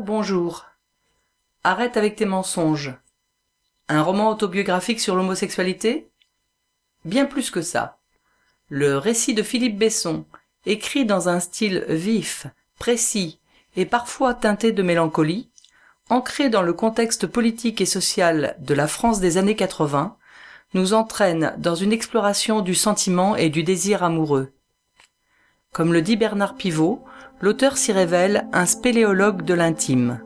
Bonjour. Arrête avec tes mensonges. Un roman autobiographique sur l'homosexualité? Bien plus que ça. Le récit de Philippe Besson, écrit dans un style vif, précis et parfois teinté de mélancolie, ancré dans le contexte politique et social de la France des années 80, nous entraîne dans une exploration du sentiment et du désir amoureux. Comme le dit Bernard Pivot, l'auteur s'y révèle un spéléologue de l'intime.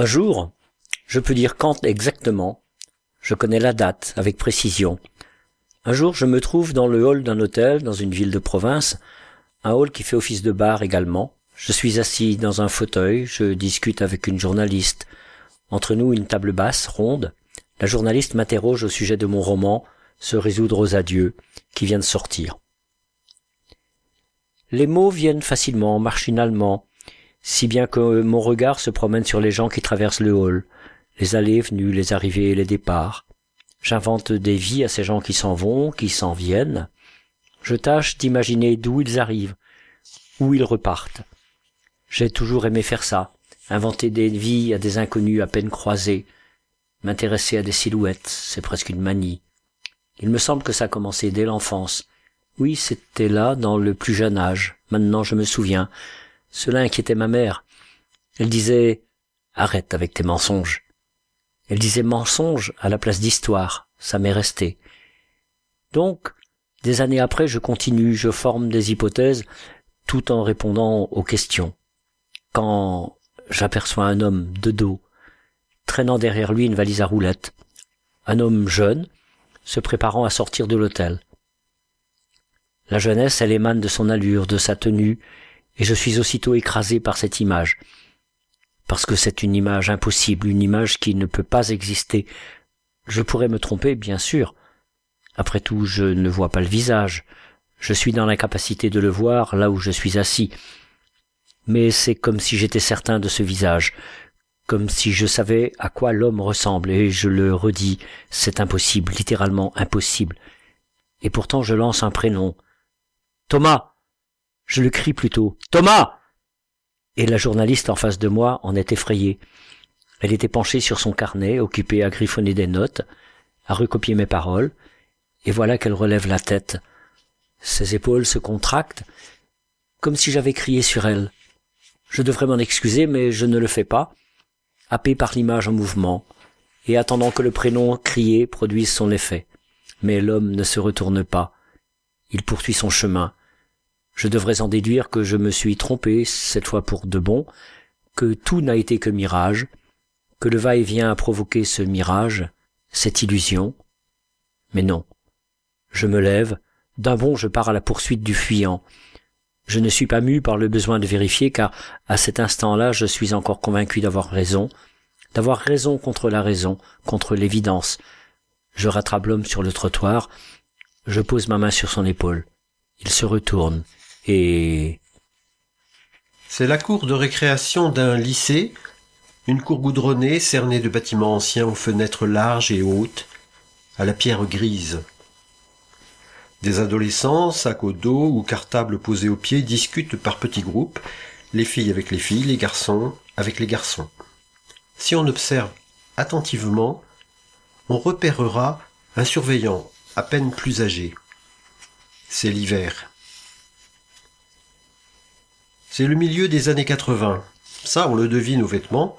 Un jour, je peux dire quand exactement, je connais la date avec précision. Un jour, je me trouve dans le hall d'un hôtel dans une ville de province, un hall qui fait office de bar également. Je suis assis dans un fauteuil, je discute avec une journaliste. Entre nous, une table basse, ronde. La journaliste m'interroge au sujet de mon roman Se résoudre aux adieux, qui vient de sortir. Les mots viennent facilement, machinalement, si bien que mon regard se promène sur les gens qui traversent le hall, les allées venues, les arrivées et les départs. J'invente des vies à ces gens qui s'en vont, qui s'en viennent. Je tâche d'imaginer d'où ils arrivent, où ils repartent. J'ai toujours aimé faire ça, inventer des vies à des inconnus à peine croisés, m'intéresser à des silhouettes, c'est presque une manie. Il me semble que ça a commencé dès l'enfance. Oui, c'était là, dans le plus jeune âge. Maintenant, je me souviens. Cela inquiétait ma mère. Elle disait, arrête avec tes mensonges. Elle disait mensonge à la place d'histoire. Ça m'est resté. Donc, des années après, je continue, je forme des hypothèses, tout en répondant aux questions. Quand j'aperçois un homme de dos, traînant derrière lui une valise à roulettes, un homme jeune, se préparant à sortir de l'hôtel. La jeunesse, elle émane de son allure, de sa tenue, et je suis aussitôt écrasé par cette image. Parce que c'est une image impossible, une image qui ne peut pas exister. Je pourrais me tromper, bien sûr. Après tout, je ne vois pas le visage. Je suis dans l'incapacité de le voir là où je suis assis. Mais c'est comme si j'étais certain de ce visage, comme si je savais à quoi l'homme ressemble, et je le redis, c'est impossible, littéralement impossible. Et pourtant je lance un prénom, Thomas Je le crie plutôt. Thomas Et la journaliste en face de moi en est effrayée. Elle était penchée sur son carnet, occupée à griffonner des notes, à recopier mes paroles, et voilà qu'elle relève la tête. Ses épaules se contractent, comme si j'avais crié sur elle. Je devrais m'en excuser, mais je ne le fais pas, happé par l'image en mouvement, et attendant que le prénom crié produise son effet. Mais l'homme ne se retourne pas. Il poursuit son chemin, je devrais en déduire que je me suis trompé, cette fois pour de bon, que tout n'a été que mirage, que le va-et-vient a provoqué ce mirage, cette illusion. Mais non. Je me lève, d'un bond je pars à la poursuite du fuyant. Je ne suis pas mu par le besoin de vérifier car à cet instant-là je suis encore convaincu d'avoir raison, d'avoir raison contre la raison, contre l'évidence. Je rattrape l'homme sur le trottoir, je pose ma main sur son épaule. Il se retourne, et... C'est la cour de récréation d'un lycée, une cour goudronnée cernée de bâtiments anciens aux fenêtres larges et hautes, à la pierre grise. Des adolescents, sacs au dos ou cartables posés aux pieds, discutent par petits groupes, les filles avec les filles, les garçons avec les garçons. Si on observe attentivement, on repérera un surveillant à peine plus âgé. C'est l'hiver. C'est le milieu des années 80. Ça, on le devine aux vêtements.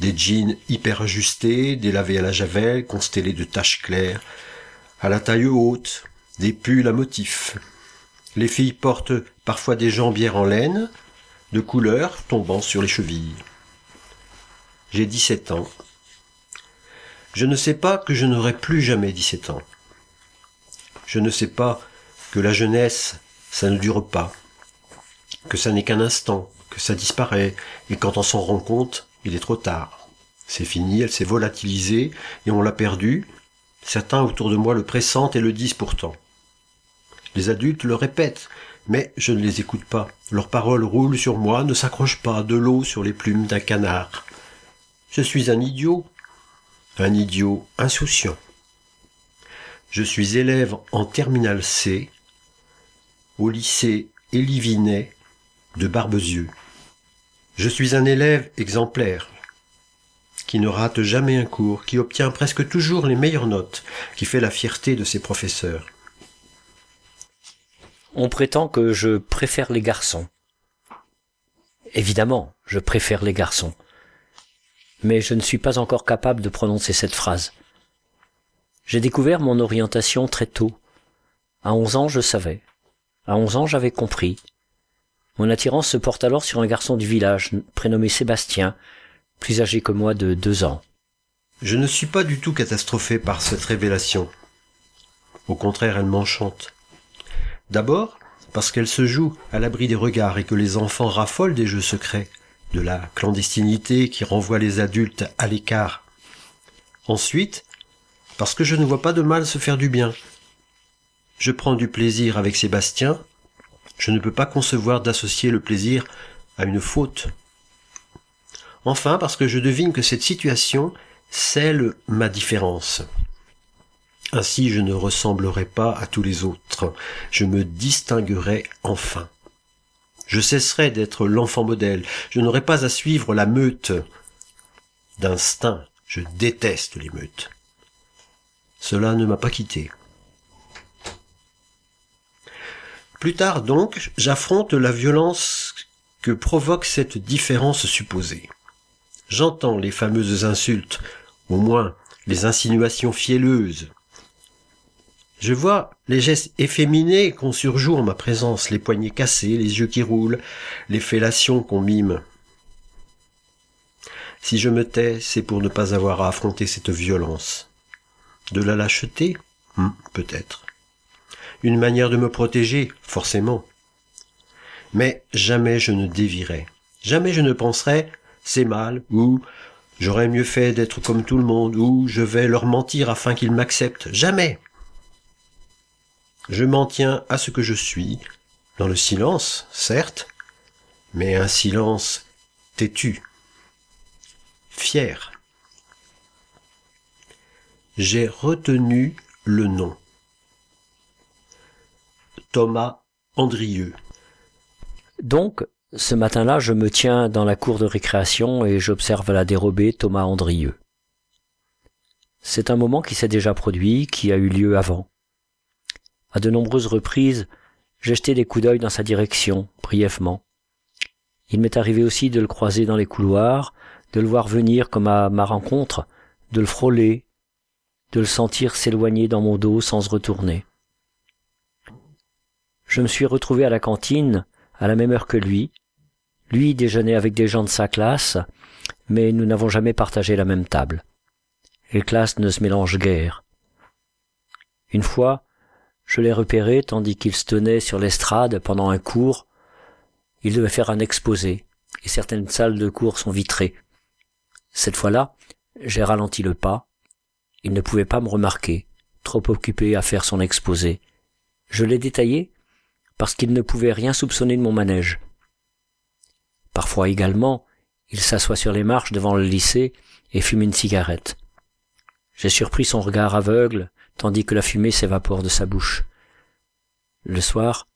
Des jeans hyper ajustés, délavés à la javel, constellés de taches claires, à la taille haute, des pulls à motifs. Les filles portent parfois des jambières en laine, de couleur tombant sur les chevilles. J'ai 17 ans. Je ne sais pas que je n'aurai plus jamais 17 ans. Je ne sais pas que la jeunesse, ça ne dure pas que ça n'est qu'un instant, que ça disparaît, et quand on s'en rend compte, il est trop tard. C'est fini, elle s'est volatilisée, et on l'a perdue. Certains autour de moi le pressentent et le disent pourtant. Les adultes le répètent, mais je ne les écoute pas. Leurs paroles roulent sur moi, ne s'accrochent pas de l'eau sur les plumes d'un canard. Je suis un idiot, un idiot insouciant. Je suis élève en terminale C au lycée Élivinet de Barbezieux. Je suis un élève exemplaire, qui ne rate jamais un cours, qui obtient presque toujours les meilleures notes, qui fait la fierté de ses professeurs. On prétend que je préfère les garçons. Évidemment, je préfère les garçons. Mais je ne suis pas encore capable de prononcer cette phrase. J'ai découvert mon orientation très tôt. À onze ans, je savais. À onze ans, j'avais compris. Mon attirance se porte alors sur un garçon du village, prénommé Sébastien, plus âgé que moi de deux ans. Je ne suis pas du tout catastrophé par cette révélation. Au contraire, elle m'enchante. D'abord, parce qu'elle se joue à l'abri des regards et que les enfants raffolent des jeux secrets, de la clandestinité qui renvoie les adultes à l'écart. Ensuite, parce que je ne vois pas de mal se faire du bien. Je prends du plaisir avec Sébastien, je ne peux pas concevoir d'associer le plaisir à une faute. Enfin, parce que je devine que cette situation scelle ma différence. Ainsi je ne ressemblerai pas à tous les autres, je me distinguerai enfin. Je cesserai d'être l'enfant modèle. Je n'aurai pas à suivre la meute. D'instinct, je déteste les meutes. Cela ne m'a pas quitté. Plus tard donc, j'affronte la violence que provoque cette différence supposée. J'entends les fameuses insultes, au moins les insinuations fielleuses. Je vois les gestes efféminés qu'on surjoue en ma présence, les poignets cassés, les yeux qui roulent, les fellations qu'on mime. Si je me tais, c'est pour ne pas avoir à affronter cette violence. De la lâcheté? Hmm, Peut-être une manière de me protéger, forcément. Mais jamais je ne dévirai. Jamais je ne penserai c'est mal ou j'aurais mieux fait d'être comme tout le monde ou je vais leur mentir afin qu'ils m'acceptent. Jamais. Je m'en tiens à ce que je suis, dans le silence, certes, mais un silence têtu, fier. J'ai retenu le nom. Thomas Andrieux. Donc, ce matin-là, je me tiens dans la cour de récréation et j'observe la dérobée Thomas Andrieux. C'est un moment qui s'est déjà produit, qui a eu lieu avant. À de nombreuses reprises, j'ai jeté des coups d'œil dans sa direction, brièvement. Il m'est arrivé aussi de le croiser dans les couloirs, de le voir venir comme à ma rencontre, de le frôler, de le sentir s'éloigner dans mon dos sans se retourner. Je me suis retrouvé à la cantine à la même heure que lui. Lui déjeunait avec des gens de sa classe, mais nous n'avons jamais partagé la même table. Les classes ne se mélangent guère. Une fois, je l'ai repéré tandis qu'il se tenait sur l'estrade pendant un cours. Il devait faire un exposé, et certaines salles de cours sont vitrées. Cette fois-là, j'ai ralenti le pas. Il ne pouvait pas me remarquer, trop occupé à faire son exposé. Je l'ai détaillé parce qu'il ne pouvait rien soupçonner de mon manège. Parfois également, il s'assoit sur les marches devant le lycée et fume une cigarette. J'ai surpris son regard aveugle, tandis que la fumée s'évapore de sa bouche. Le soir,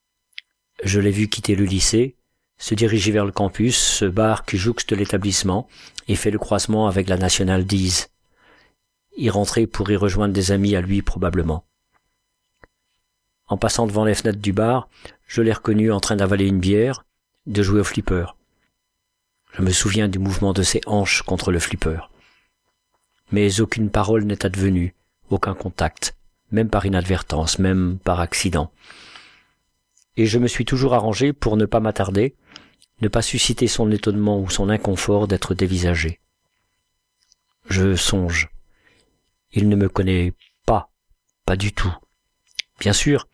je l'ai vu quitter le lycée, se diriger vers le campus, ce bar qui jouxte l'établissement et fait le croisement avec la nationale 10. Y rentrer pour y rejoindre des amis à lui probablement. En passant devant les fenêtres du bar, je l'ai reconnu en train d'avaler une bière, de jouer au flipper. Je me souviens du mouvement de ses hanches contre le flipper. Mais aucune parole n'est advenue, aucun contact, même par inadvertance, même par accident. Et je me suis toujours arrangé pour ne pas m'attarder, ne pas susciter son étonnement ou son inconfort d'être dévisagé. Je songe. Il ne me connaît pas, pas du tout. Bien sûr,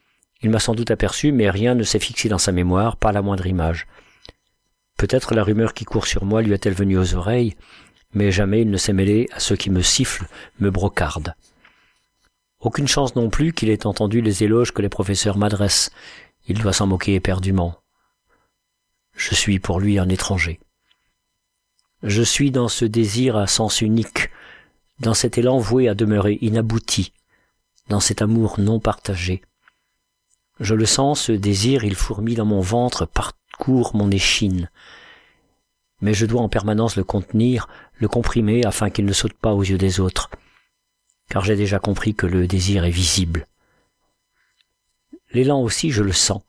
il m'a sans doute aperçu, mais rien ne s'est fixé dans sa mémoire, pas la moindre image. Peut-être la rumeur qui court sur moi lui est-elle venue aux oreilles, mais jamais il ne s'est mêlé à ceux qui me sifflent, me brocardent. Aucune chance non plus qu'il ait entendu les éloges que les professeurs m'adressent. Il doit s'en moquer éperdument. Je suis pour lui un étranger. Je suis dans ce désir à sens unique, dans cet élan voué à demeurer inabouti, dans cet amour non partagé. Je le sens, ce désir, il fourmille dans mon ventre, parcourt mon échine. Mais je dois en permanence le contenir, le comprimer afin qu'il ne saute pas aux yeux des autres, car j'ai déjà compris que le désir est visible. L'élan aussi, je le sens.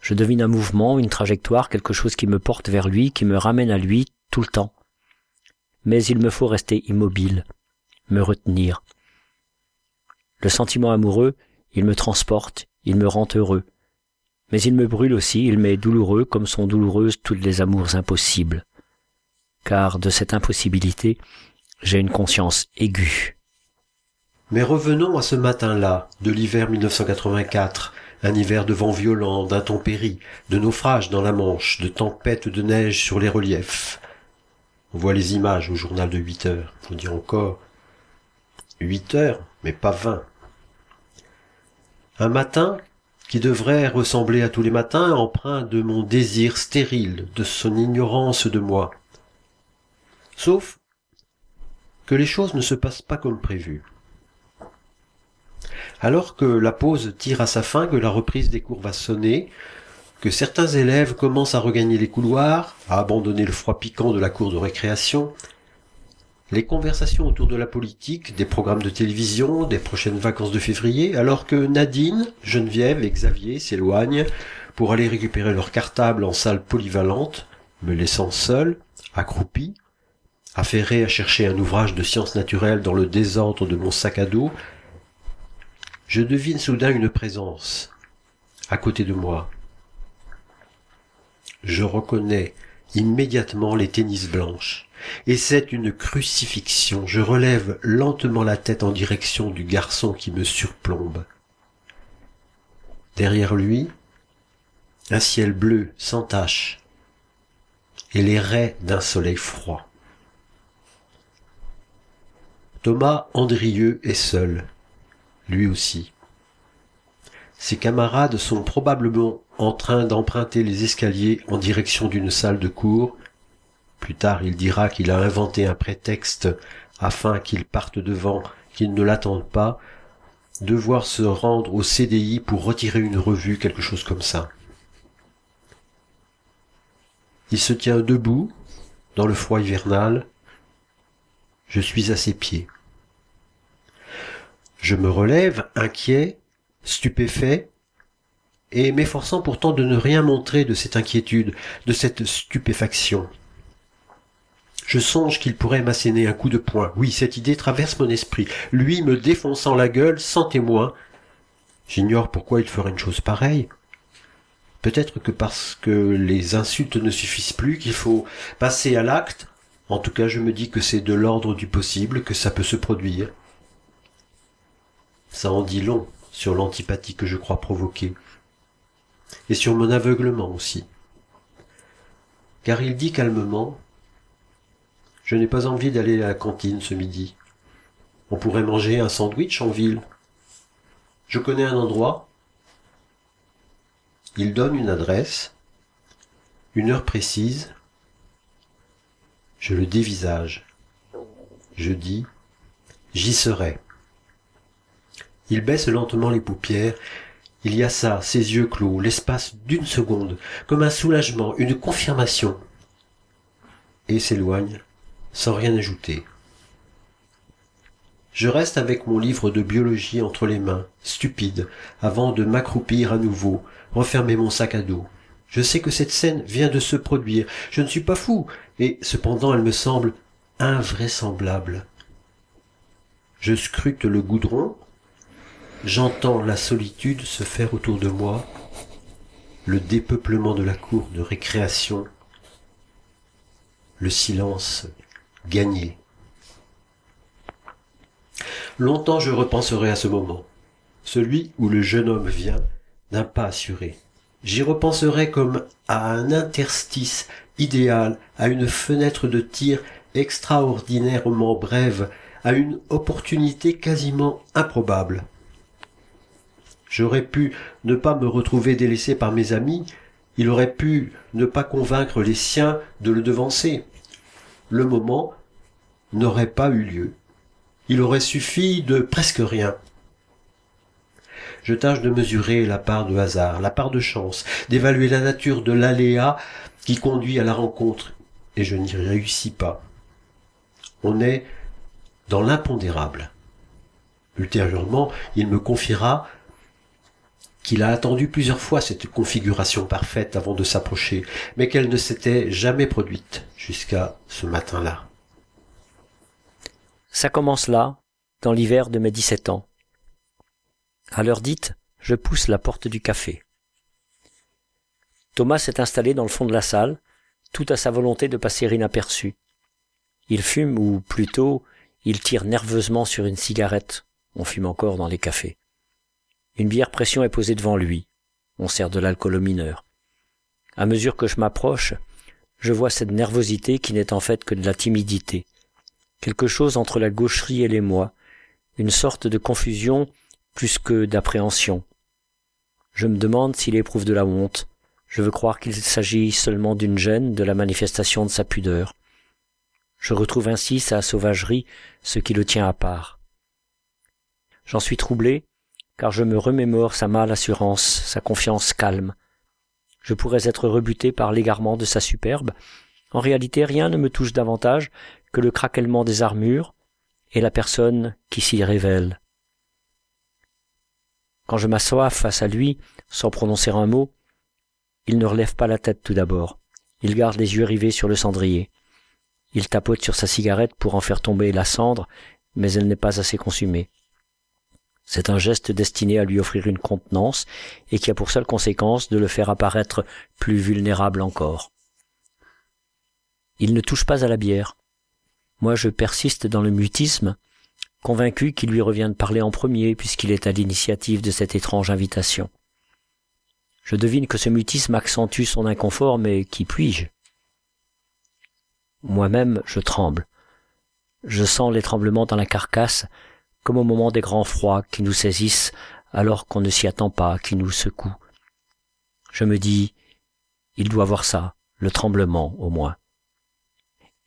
Je devine un mouvement, une trajectoire, quelque chose qui me porte vers lui, qui me ramène à lui tout le temps. Mais il me faut rester immobile, me retenir. Le sentiment amoureux, il me transporte, il me rend heureux. Mais il me brûle aussi, il m'est douloureux comme sont douloureuses toutes les amours impossibles. Car de cette impossibilité, j'ai une conscience aiguë. Mais revenons à ce matin-là, de l'hiver 1984, un hiver de vent violent, d'intempéries, de naufrages dans la Manche, de tempêtes de neige sur les reliefs. On voit les images au journal de huit heures. On dit encore huit heures, mais pas vingt. Un matin qui devrait ressembler à tous les matins, empreint de mon désir stérile, de son ignorance de moi. Sauf que les choses ne se passent pas comme prévu. Alors que la pause tire à sa fin, que la reprise des cours va sonner, que certains élèves commencent à regagner les couloirs, à abandonner le froid piquant de la cour de récréation, les conversations autour de la politique, des programmes de télévision, des prochaines vacances de février, alors que Nadine, Geneviève et Xavier s'éloignent pour aller récupérer leur cartable en salle polyvalente, me laissant seul, accroupi, affairé à chercher un ouvrage de sciences naturelles dans le désordre de mon sac à dos, je devine soudain une présence à côté de moi. Je reconnais immédiatement les tennis blanches, et c'est une crucifixion. Je relève lentement la tête en direction du garçon qui me surplombe. Derrière lui, un ciel bleu sans tache, et les raies d'un soleil froid. Thomas Andrieux est seul, lui aussi. Ses camarades sont probablement en train d'emprunter les escaliers en direction d'une salle de cours. Plus tard, il dira qu'il a inventé un prétexte afin qu'ils partent devant, qu'ils ne l'attendent pas, devoir se rendre au CDI pour retirer une revue, quelque chose comme ça. Il se tient debout, dans le froid hivernal. Je suis à ses pieds. Je me relève, inquiet, stupéfait, et m'efforçant pourtant de ne rien montrer de cette inquiétude, de cette stupéfaction. Je songe qu'il pourrait m'asséner un coup de poing. Oui, cette idée traverse mon esprit. Lui me défonçant la gueule sans témoin. J'ignore pourquoi il ferait une chose pareille. Peut-être que parce que les insultes ne suffisent plus, qu'il faut passer à l'acte. En tout cas, je me dis que c'est de l'ordre du possible, que ça peut se produire. Ça en dit long sur l'antipathie que je crois provoquer, et sur mon aveuglement aussi. Car il dit calmement Je n'ai pas envie d'aller à la cantine ce midi. On pourrait manger un sandwich en ville. Je connais un endroit. Il donne une adresse, une heure précise. Je le dévisage. Je dis J'y serai. Il baisse lentement les paupières. Il y a ça, ses yeux clos, l'espace d'une seconde, comme un soulagement, une confirmation. Et s'éloigne, sans rien ajouter. Je reste avec mon livre de biologie entre les mains, stupide, avant de m'accroupir à nouveau, refermer mon sac à dos. Je sais que cette scène vient de se produire, je ne suis pas fou, et cependant elle me semble invraisemblable. Je scrute le goudron, J'entends la solitude se faire autour de moi, le dépeuplement de la cour de récréation, le silence gagné. Longtemps je repenserai à ce moment, celui où le jeune homme vient d'un pas assuré. J'y repenserai comme à un interstice idéal, à une fenêtre de tir extraordinairement brève, à une opportunité quasiment improbable. J'aurais pu ne pas me retrouver délaissé par mes amis, il aurait pu ne pas convaincre les siens de le devancer. Le moment n'aurait pas eu lieu. Il aurait suffi de presque rien. Je tâche de mesurer la part de hasard, la part de chance, d'évaluer la nature de l'aléa qui conduit à la rencontre, et je n'y réussis pas. On est dans l'impondérable. Ultérieurement, il me confiera qu'il a attendu plusieurs fois cette configuration parfaite avant de s'approcher, mais qu'elle ne s'était jamais produite jusqu'à ce matin-là. Ça commence là, dans l'hiver de mes dix-sept ans. À l'heure dite, je pousse la porte du café. Thomas s'est installé dans le fond de la salle, tout à sa volonté de passer inaperçu. Il fume, ou plutôt, il tire nerveusement sur une cigarette. On fume encore dans les cafés. Une bière pression est posée devant lui. On sert de l'alcool au mineur. À mesure que je m'approche, je vois cette nervosité qui n'est en fait que de la timidité. Quelque chose entre la gaucherie et l'émoi, une sorte de confusion plus que d'appréhension. Je me demande s'il éprouve de la honte. Je veux croire qu'il s'agit seulement d'une gêne, de la manifestation de sa pudeur. Je retrouve ainsi sa sauvagerie, ce qui le tient à part. J'en suis troublé, car je me remémore sa mâle assurance, sa confiance calme. Je pourrais être rebuté par l'égarement de sa superbe. En réalité, rien ne me touche davantage que le craquellement des armures et la personne qui s'y révèle. Quand je m'assois face à lui, sans prononcer un mot, il ne relève pas la tête tout d'abord. Il garde les yeux rivés sur le cendrier. Il tapote sur sa cigarette pour en faire tomber la cendre, mais elle n'est pas assez consumée. C'est un geste destiné à lui offrir une contenance et qui a pour seule conséquence de le faire apparaître plus vulnérable encore. Il ne touche pas à la bière. Moi je persiste dans le mutisme, convaincu qu'il lui revient de parler en premier puisqu'il est à l'initiative de cette étrange invitation. Je devine que ce mutisme accentue son inconfort, mais qui puis-je? Moi-même, je tremble. Je sens les tremblements dans la carcasse, comme au moment des grands froids qui nous saisissent alors qu'on ne s'y attend pas, qui nous secouent. Je me dis, il doit voir ça, le tremblement au moins.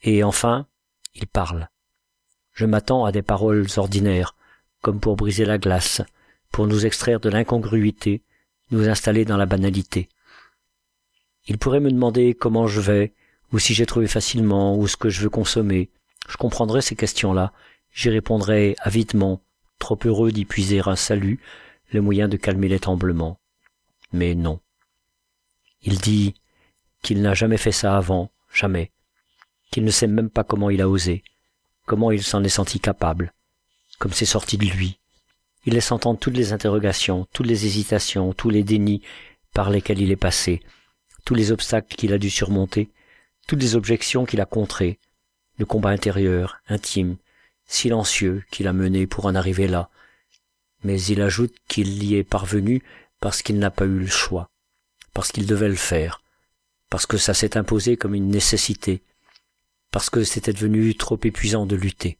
Et enfin, il parle. Je m'attends à des paroles ordinaires, comme pour briser la glace, pour nous extraire de l'incongruité, nous installer dans la banalité. Il pourrait me demander comment je vais, ou si j'ai trouvé facilement, ou ce que je veux consommer. Je comprendrai ces questions-là, j'y répondrai avidement, trop heureux d'y puiser un salut, le moyen de calmer les tremblements. Mais non. Il dit qu'il n'a jamais fait ça avant, jamais, qu'il ne sait même pas comment il a osé, comment il s'en est senti capable, comme c'est sorti de lui. Il laisse entendre toutes les interrogations, toutes les hésitations, tous les dénis par lesquels il est passé, tous les obstacles qu'il a dû surmonter, toutes les objections qu'il a contrées, le combat intérieur, intime, silencieux qu'il a mené pour en arriver là. Mais il ajoute qu'il y est parvenu parce qu'il n'a pas eu le choix, parce qu'il devait le faire, parce que ça s'est imposé comme une nécessité, parce que c'était devenu trop épuisant de lutter.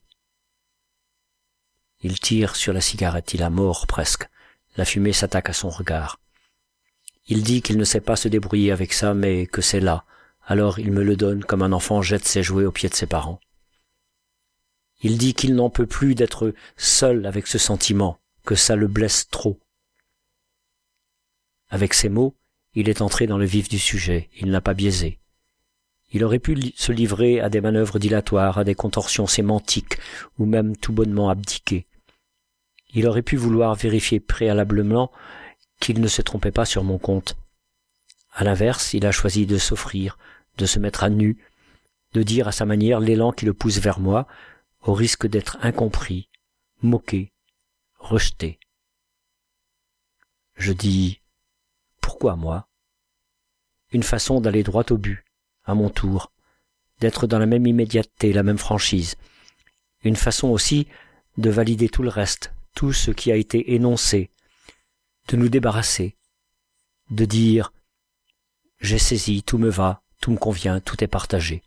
Il tire sur la cigarette, il a mort presque. La fumée s'attaque à son regard. Il dit qu'il ne sait pas se débrouiller avec ça, mais que c'est là. Alors il me le donne comme un enfant jette ses jouets aux pieds de ses parents. Il dit qu'il n'en peut plus d'être seul avec ce sentiment, que ça le blesse trop. Avec ces mots, il est entré dans le vif du sujet, il n'a pas biaisé. Il aurait pu se livrer à des manœuvres dilatoires, à des contorsions sémantiques, ou même tout bonnement abdiquer. Il aurait pu vouloir vérifier préalablement qu'il ne se trompait pas sur mon compte. À l'inverse, il a choisi de s'offrir, de se mettre à nu, de dire à sa manière l'élan qui le pousse vers moi, au risque d'être incompris, moqué, rejeté. Je dis Pourquoi moi? Une façon d'aller droit au but, à mon tour, d'être dans la même immédiateté, la même franchise. Une façon aussi de valider tout le reste, tout ce qui a été énoncé, de nous débarrasser, de dire j'ai saisi, tout me va, tout me convient, tout est partagé.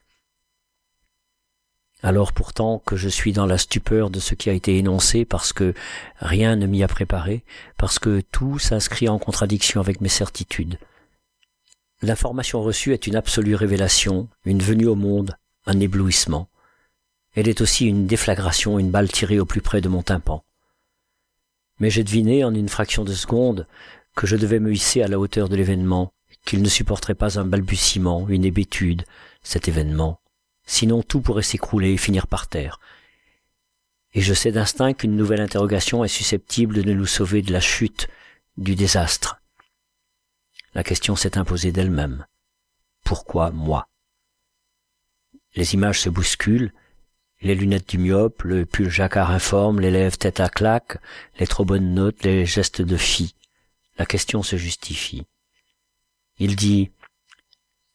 Alors pourtant que je suis dans la stupeur de ce qui a été énoncé parce que rien ne m'y a préparé, parce que tout s'inscrit en contradiction avec mes certitudes, L'information reçue est une absolue révélation, une venue au monde, un éblouissement. Elle est aussi une déflagration, une balle tirée au plus près de mon tympan. Mais j'ai deviné en une fraction de seconde que je devais me hisser à la hauteur de l'événement, qu'il ne supporterait pas un balbutiement, une hébétude, cet événement. Sinon tout pourrait s'écrouler et finir par terre. Et je sais d'instinct qu'une nouvelle interrogation est susceptible de nous sauver de la chute, du désastre. La question s'est imposée d'elle-même. Pourquoi moi? Les images se bousculent, les lunettes du myope, le pull jacquard informe, les lèvres tête à claque, les trop bonnes notes, les gestes de fille. La question se justifie. Il dit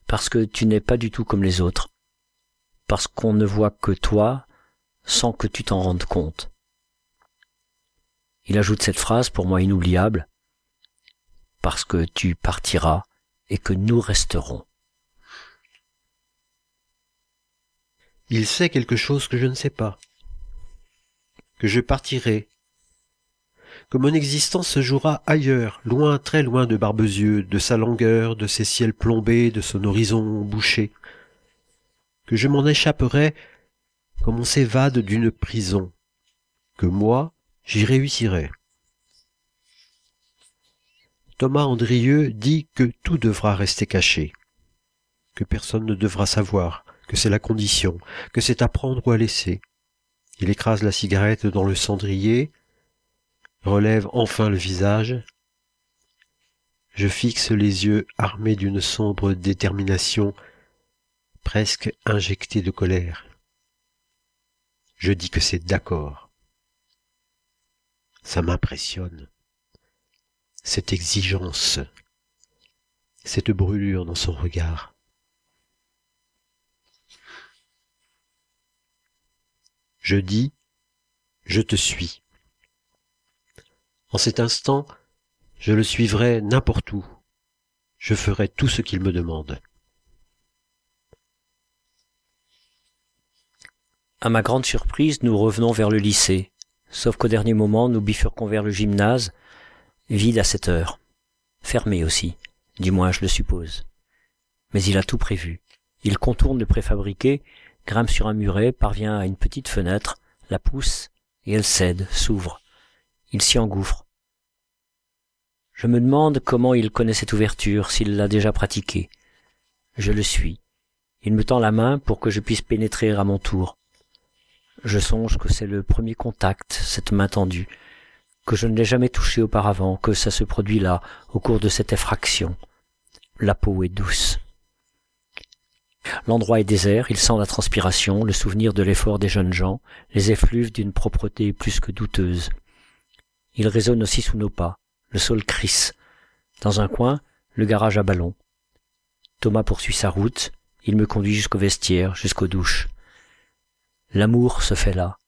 Parce que tu n'es pas du tout comme les autres. Parce qu'on ne voit que toi sans que tu t'en rendes compte. Il ajoute cette phrase pour moi inoubliable parce que tu partiras et que nous resterons. Il sait quelque chose que je ne sais pas, que je partirai, que mon existence se jouera ailleurs, loin, très loin de Barbezieux, de sa longueur, de ses ciels plombés, de son horizon bouché, que je m'en échapperai comme on s'évade d'une prison, que moi, j'y réussirai. Thomas Andrieux dit que tout devra rester caché, que personne ne devra savoir, que c'est la condition, que c'est à prendre ou à laisser. Il écrase la cigarette dans le cendrier, relève enfin le visage. Je fixe les yeux armés d'une sombre détermination, presque injectée de colère. Je dis que c'est d'accord. Ça m'impressionne cette exigence, cette brûlure dans son regard. Je dis, je te suis. En cet instant, je le suivrai n'importe où. Je ferai tout ce qu'il me demande. À ma grande surprise, nous revenons vers le lycée, sauf qu'au dernier moment, nous bifurquons vers le gymnase, Vide à cette heure. Fermé aussi, du moins je le suppose. Mais il a tout prévu. Il contourne le préfabriqué, grimpe sur un muret, parvient à une petite fenêtre, la pousse, et elle cède, s'ouvre. Il s'y engouffre. Je me demande comment il connaît cette ouverture, s'il l'a déjà pratiquée. Je le suis. Il me tend la main pour que je puisse pénétrer à mon tour. Je songe que c'est le premier contact, cette main tendue, que je ne l'ai jamais touché auparavant, que ça se produit là, au cours de cette effraction. La peau est douce. L'endroit est désert, il sent la transpiration, le souvenir de l'effort des jeunes gens, les effluves d'une propreté plus que douteuse. Il résonne aussi sous nos pas, le sol crisse. Dans un coin, le garage à ballon. Thomas poursuit sa route, il me conduit jusqu'au vestiaire, jusqu'aux douches. L'amour se fait là.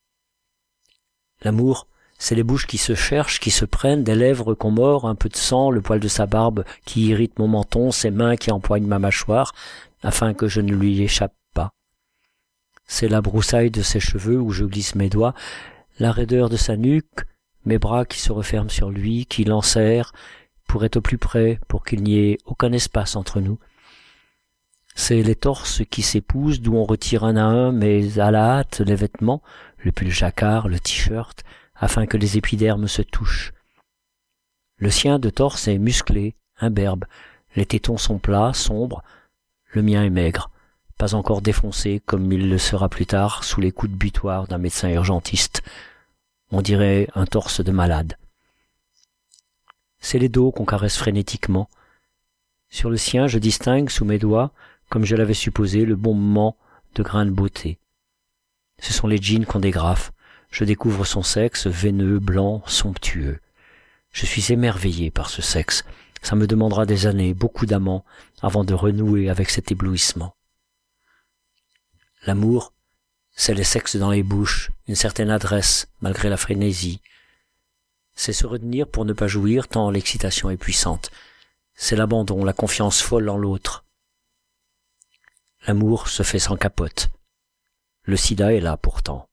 L'amour, c'est les bouches qui se cherchent, qui se prennent, des lèvres qu'on mord, un peu de sang, le poil de sa barbe qui irrite mon menton, ses mains qui empoignent ma mâchoire, afin que je ne lui échappe pas. C'est la broussaille de ses cheveux où je glisse mes doigts, la raideur de sa nuque, mes bras qui se referment sur lui, qui l'enserrent, pour être au plus près, pour qu'il n'y ait aucun espace entre nous. C'est les torses qui s'épousent, d'où on retire un à un, mais à la hâte, les vêtements, le pull jacquard, le t-shirt, afin que les épidermes se touchent. Le sien de torse est musclé, imberbe, les tétons sont plats, sombres, le mien est maigre, pas encore défoncé comme il le sera plus tard sous les coups de butoir d'un médecin urgentiste. On dirait un torse de malade. C'est les dos qu'on caresse frénétiquement. Sur le sien, je distingue sous mes doigts, comme je l'avais supposé, le bon moment de grain de beauté. Ce sont les jeans qu'on dégrafe, je découvre son sexe veineux, blanc, somptueux. Je suis émerveillé par ce sexe. Ça me demandera des années, beaucoup d'amants, avant de renouer avec cet éblouissement. L'amour, c'est le sexe dans les bouches, une certaine adresse, malgré la frénésie. C'est se retenir pour ne pas jouir tant l'excitation est puissante. C'est l'abandon, la confiance folle en l'autre. L'amour se fait sans capote. Le sida est là pourtant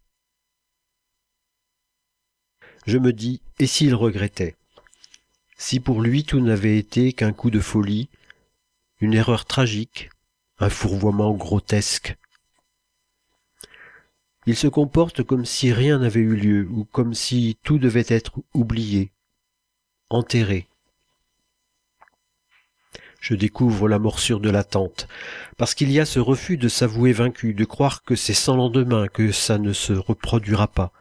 je me dis, et s'il regrettait? Si pour lui tout n'avait été qu'un coup de folie, une erreur tragique, un fourvoiement grotesque Il se comporte comme si rien n'avait eu lieu, ou comme si tout devait être oublié, enterré. Je découvre la morsure de l'attente, parce qu'il y a ce refus de s'avouer vaincu, de croire que c'est sans lendemain, que ça ne se reproduira pas,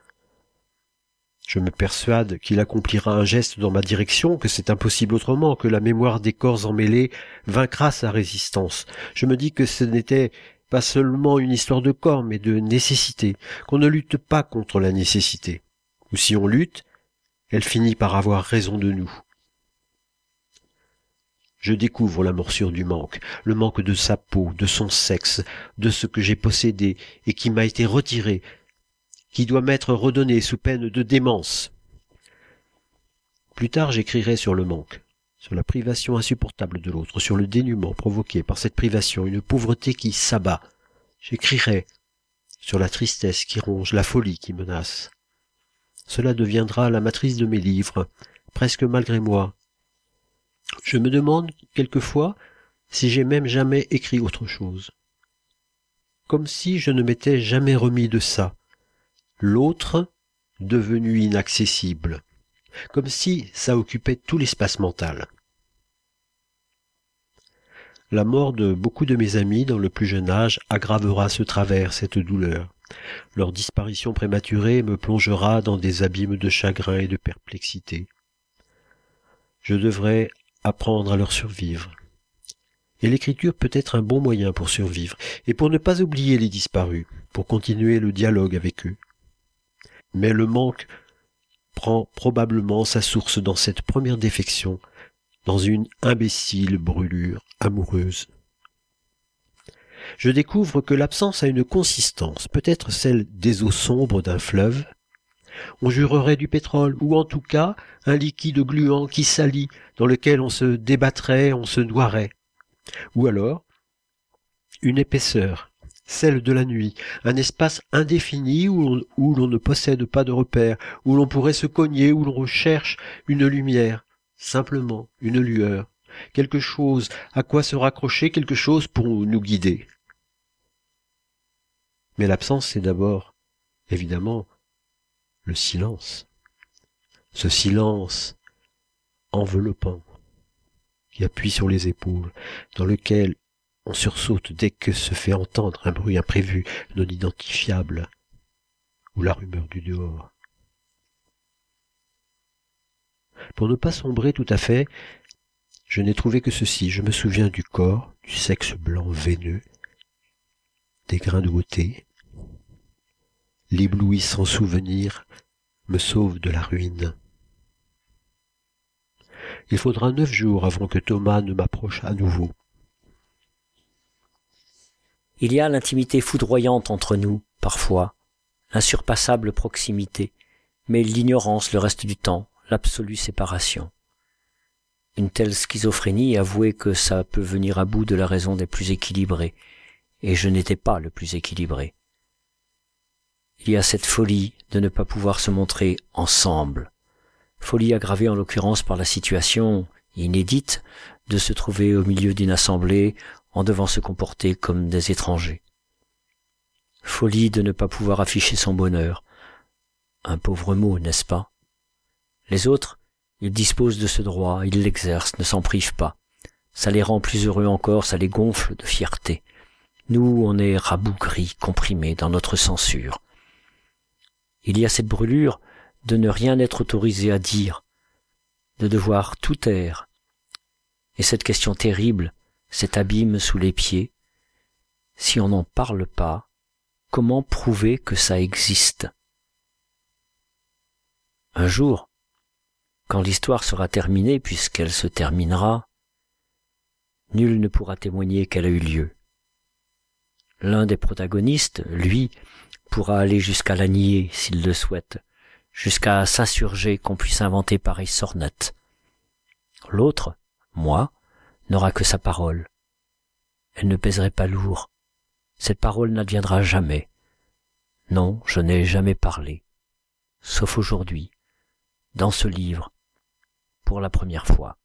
je me persuade qu'il accomplira un geste dans ma direction, que c'est impossible autrement, que la mémoire des corps emmêlés vaincra sa résistance. Je me dis que ce n'était pas seulement une histoire de corps, mais de nécessité, qu'on ne lutte pas contre la nécessité. Ou si on lutte, elle finit par avoir raison de nous. Je découvre la morsure du manque, le manque de sa peau, de son sexe, de ce que j'ai possédé et qui m'a été retiré, qui doit m'être redonné sous peine de démence. Plus tard j'écrirai sur le manque, sur la privation insupportable de l'autre, sur le dénuement provoqué par cette privation, une pauvreté qui s'abat. J'écrirai sur la tristesse qui ronge, la folie qui menace. Cela deviendra la matrice de mes livres, presque malgré moi. Je me demande quelquefois si j'ai même jamais écrit autre chose. Comme si je ne m'étais jamais remis de ça, l'autre devenu inaccessible, comme si ça occupait tout l'espace mental. La mort de beaucoup de mes amis dans le plus jeune âge aggravera ce travers, cette douleur. Leur disparition prématurée me plongera dans des abîmes de chagrin et de perplexité. Je devrais apprendre à leur survivre. Et l'écriture peut être un bon moyen pour survivre, et pour ne pas oublier les disparus, pour continuer le dialogue avec eux. Mais le manque prend probablement sa source dans cette première défection, dans une imbécile brûlure amoureuse. Je découvre que l'absence a une consistance, peut-être celle des eaux sombres d'un fleuve. On jurerait du pétrole, ou en tout cas un liquide gluant qui salit, dans lequel on se débattrait, on se noierait. Ou alors une épaisseur, celle de la nuit, un espace indéfini où l'on ne possède pas de repères, où l'on pourrait se cogner, où l'on recherche une lumière, simplement une lueur, quelque chose à quoi se raccrocher, quelque chose pour nous guider. Mais l'absence, c'est d'abord, évidemment, le silence. Ce silence enveloppant, qui appuie sur les épaules, dans lequel on sursaute dès que se fait entendre un bruit imprévu, non identifiable, ou la rumeur du dehors. Pour ne pas sombrer tout à fait, je n'ai trouvé que ceci. Je me souviens du corps, du sexe blanc veineux, des grains de beauté. L'éblouissant souvenir me sauve de la ruine. Il faudra neuf jours avant que Thomas ne m'approche à nouveau. Il y a l'intimité foudroyante entre nous, parfois, l'insurpassable proximité, mais l'ignorance le reste du temps, l'absolue séparation. Une telle schizophrénie, avouez que ça peut venir à bout de la raison des plus équilibrés, et je n'étais pas le plus équilibré. Il y a cette folie de ne pas pouvoir se montrer ensemble, folie aggravée en l'occurrence par la situation inédite de se trouver au milieu d'une assemblée en devant se comporter comme des étrangers. Folie de ne pas pouvoir afficher son bonheur. Un pauvre mot, n'est-ce pas? Les autres, ils disposent de ce droit, ils l'exercent, ne s'en privent pas. Ça les rend plus heureux encore, ça les gonfle de fierté. Nous, on est rabougris, comprimés dans notre censure. Il y a cette brûlure de ne rien être autorisé à dire, de devoir tout taire. Et cette question terrible, cet abîme sous les pieds, si on n'en parle pas, comment prouver que ça existe? Un jour, quand l'histoire sera terminée, puisqu'elle se terminera, nul ne pourra témoigner qu'elle a eu lieu. L'un des protagonistes, lui, pourra aller jusqu'à la nier s'il le souhaite, jusqu'à s'insurger qu'on puisse inventer pareille sornette. L'autre, moi, n'aura que sa parole. Elle ne pèserait pas lourd. Cette parole n'adviendra jamais. Non, je n'ai jamais parlé, sauf aujourd'hui, dans ce livre, pour la première fois.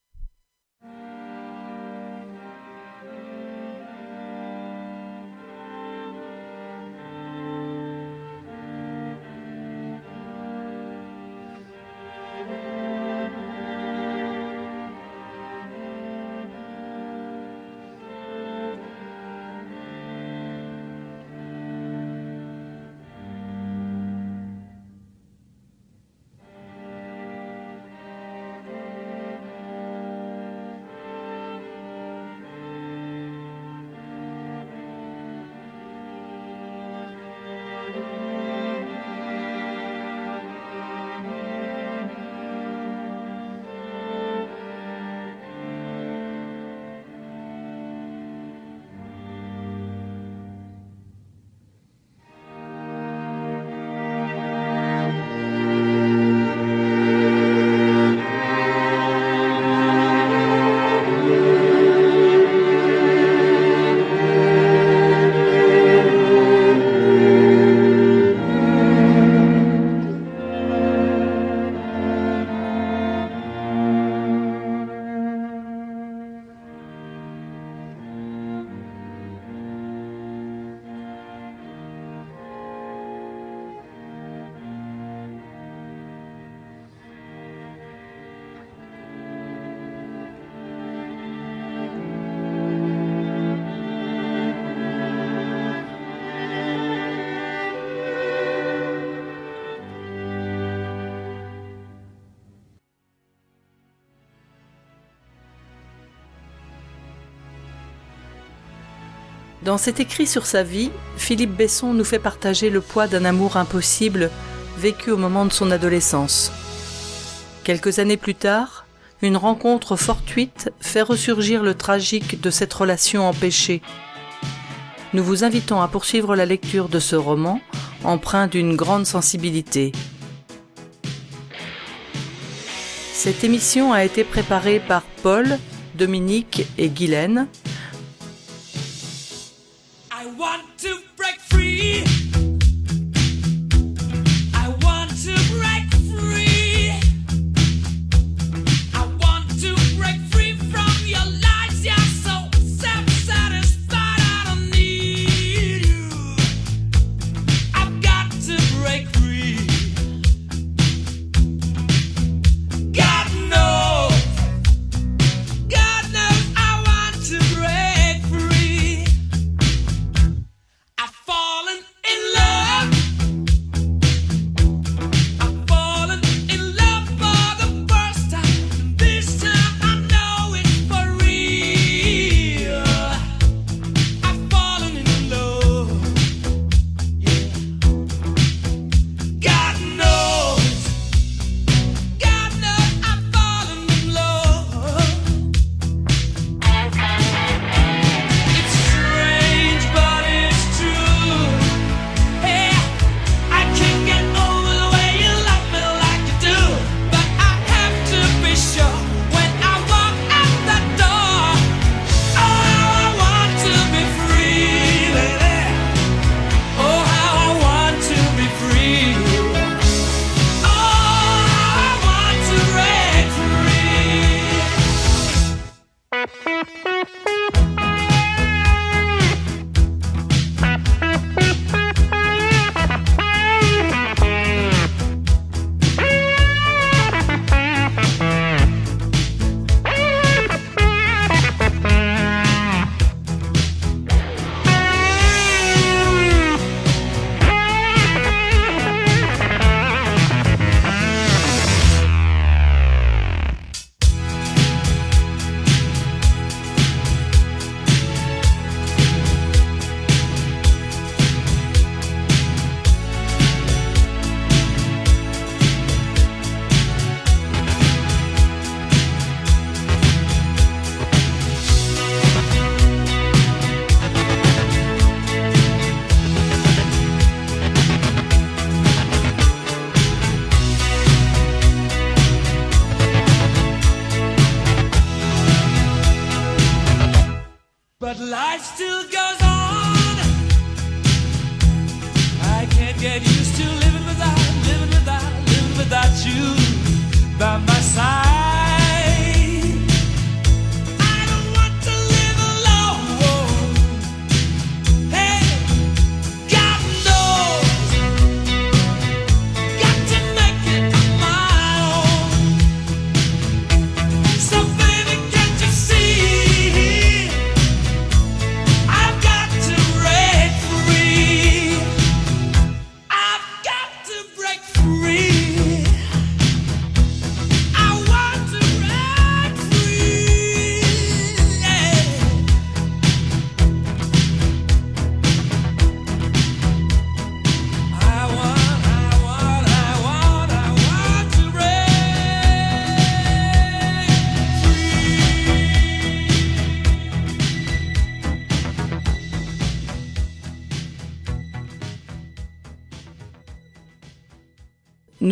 Dans cet écrit sur sa vie, Philippe Besson nous fait partager le poids d'un amour impossible vécu au moment de son adolescence. Quelques années plus tard, une rencontre fortuite fait ressurgir le tragique de cette relation empêchée. Nous vous invitons à poursuivre la lecture de ce roman, empreint d'une grande sensibilité. Cette émission a été préparée par Paul, Dominique et Guylaine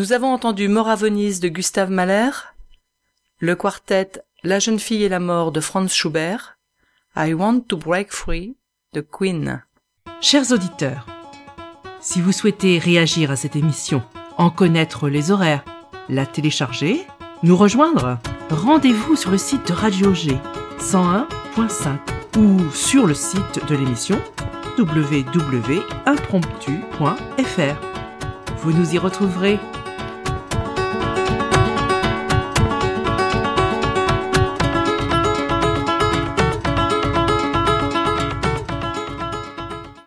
Nous avons entendu Mort à Venise de Gustave Mahler, le quartet La jeune fille et la mort de Franz Schubert, I Want to Break Free de Queen. Chers auditeurs, si vous souhaitez réagir à cette émission, en connaître les horaires, la télécharger, nous rejoindre, rendez-vous sur le site de Radio G 101.5 ou sur le site de l'émission www.impromptu.fr. Vous nous y retrouverez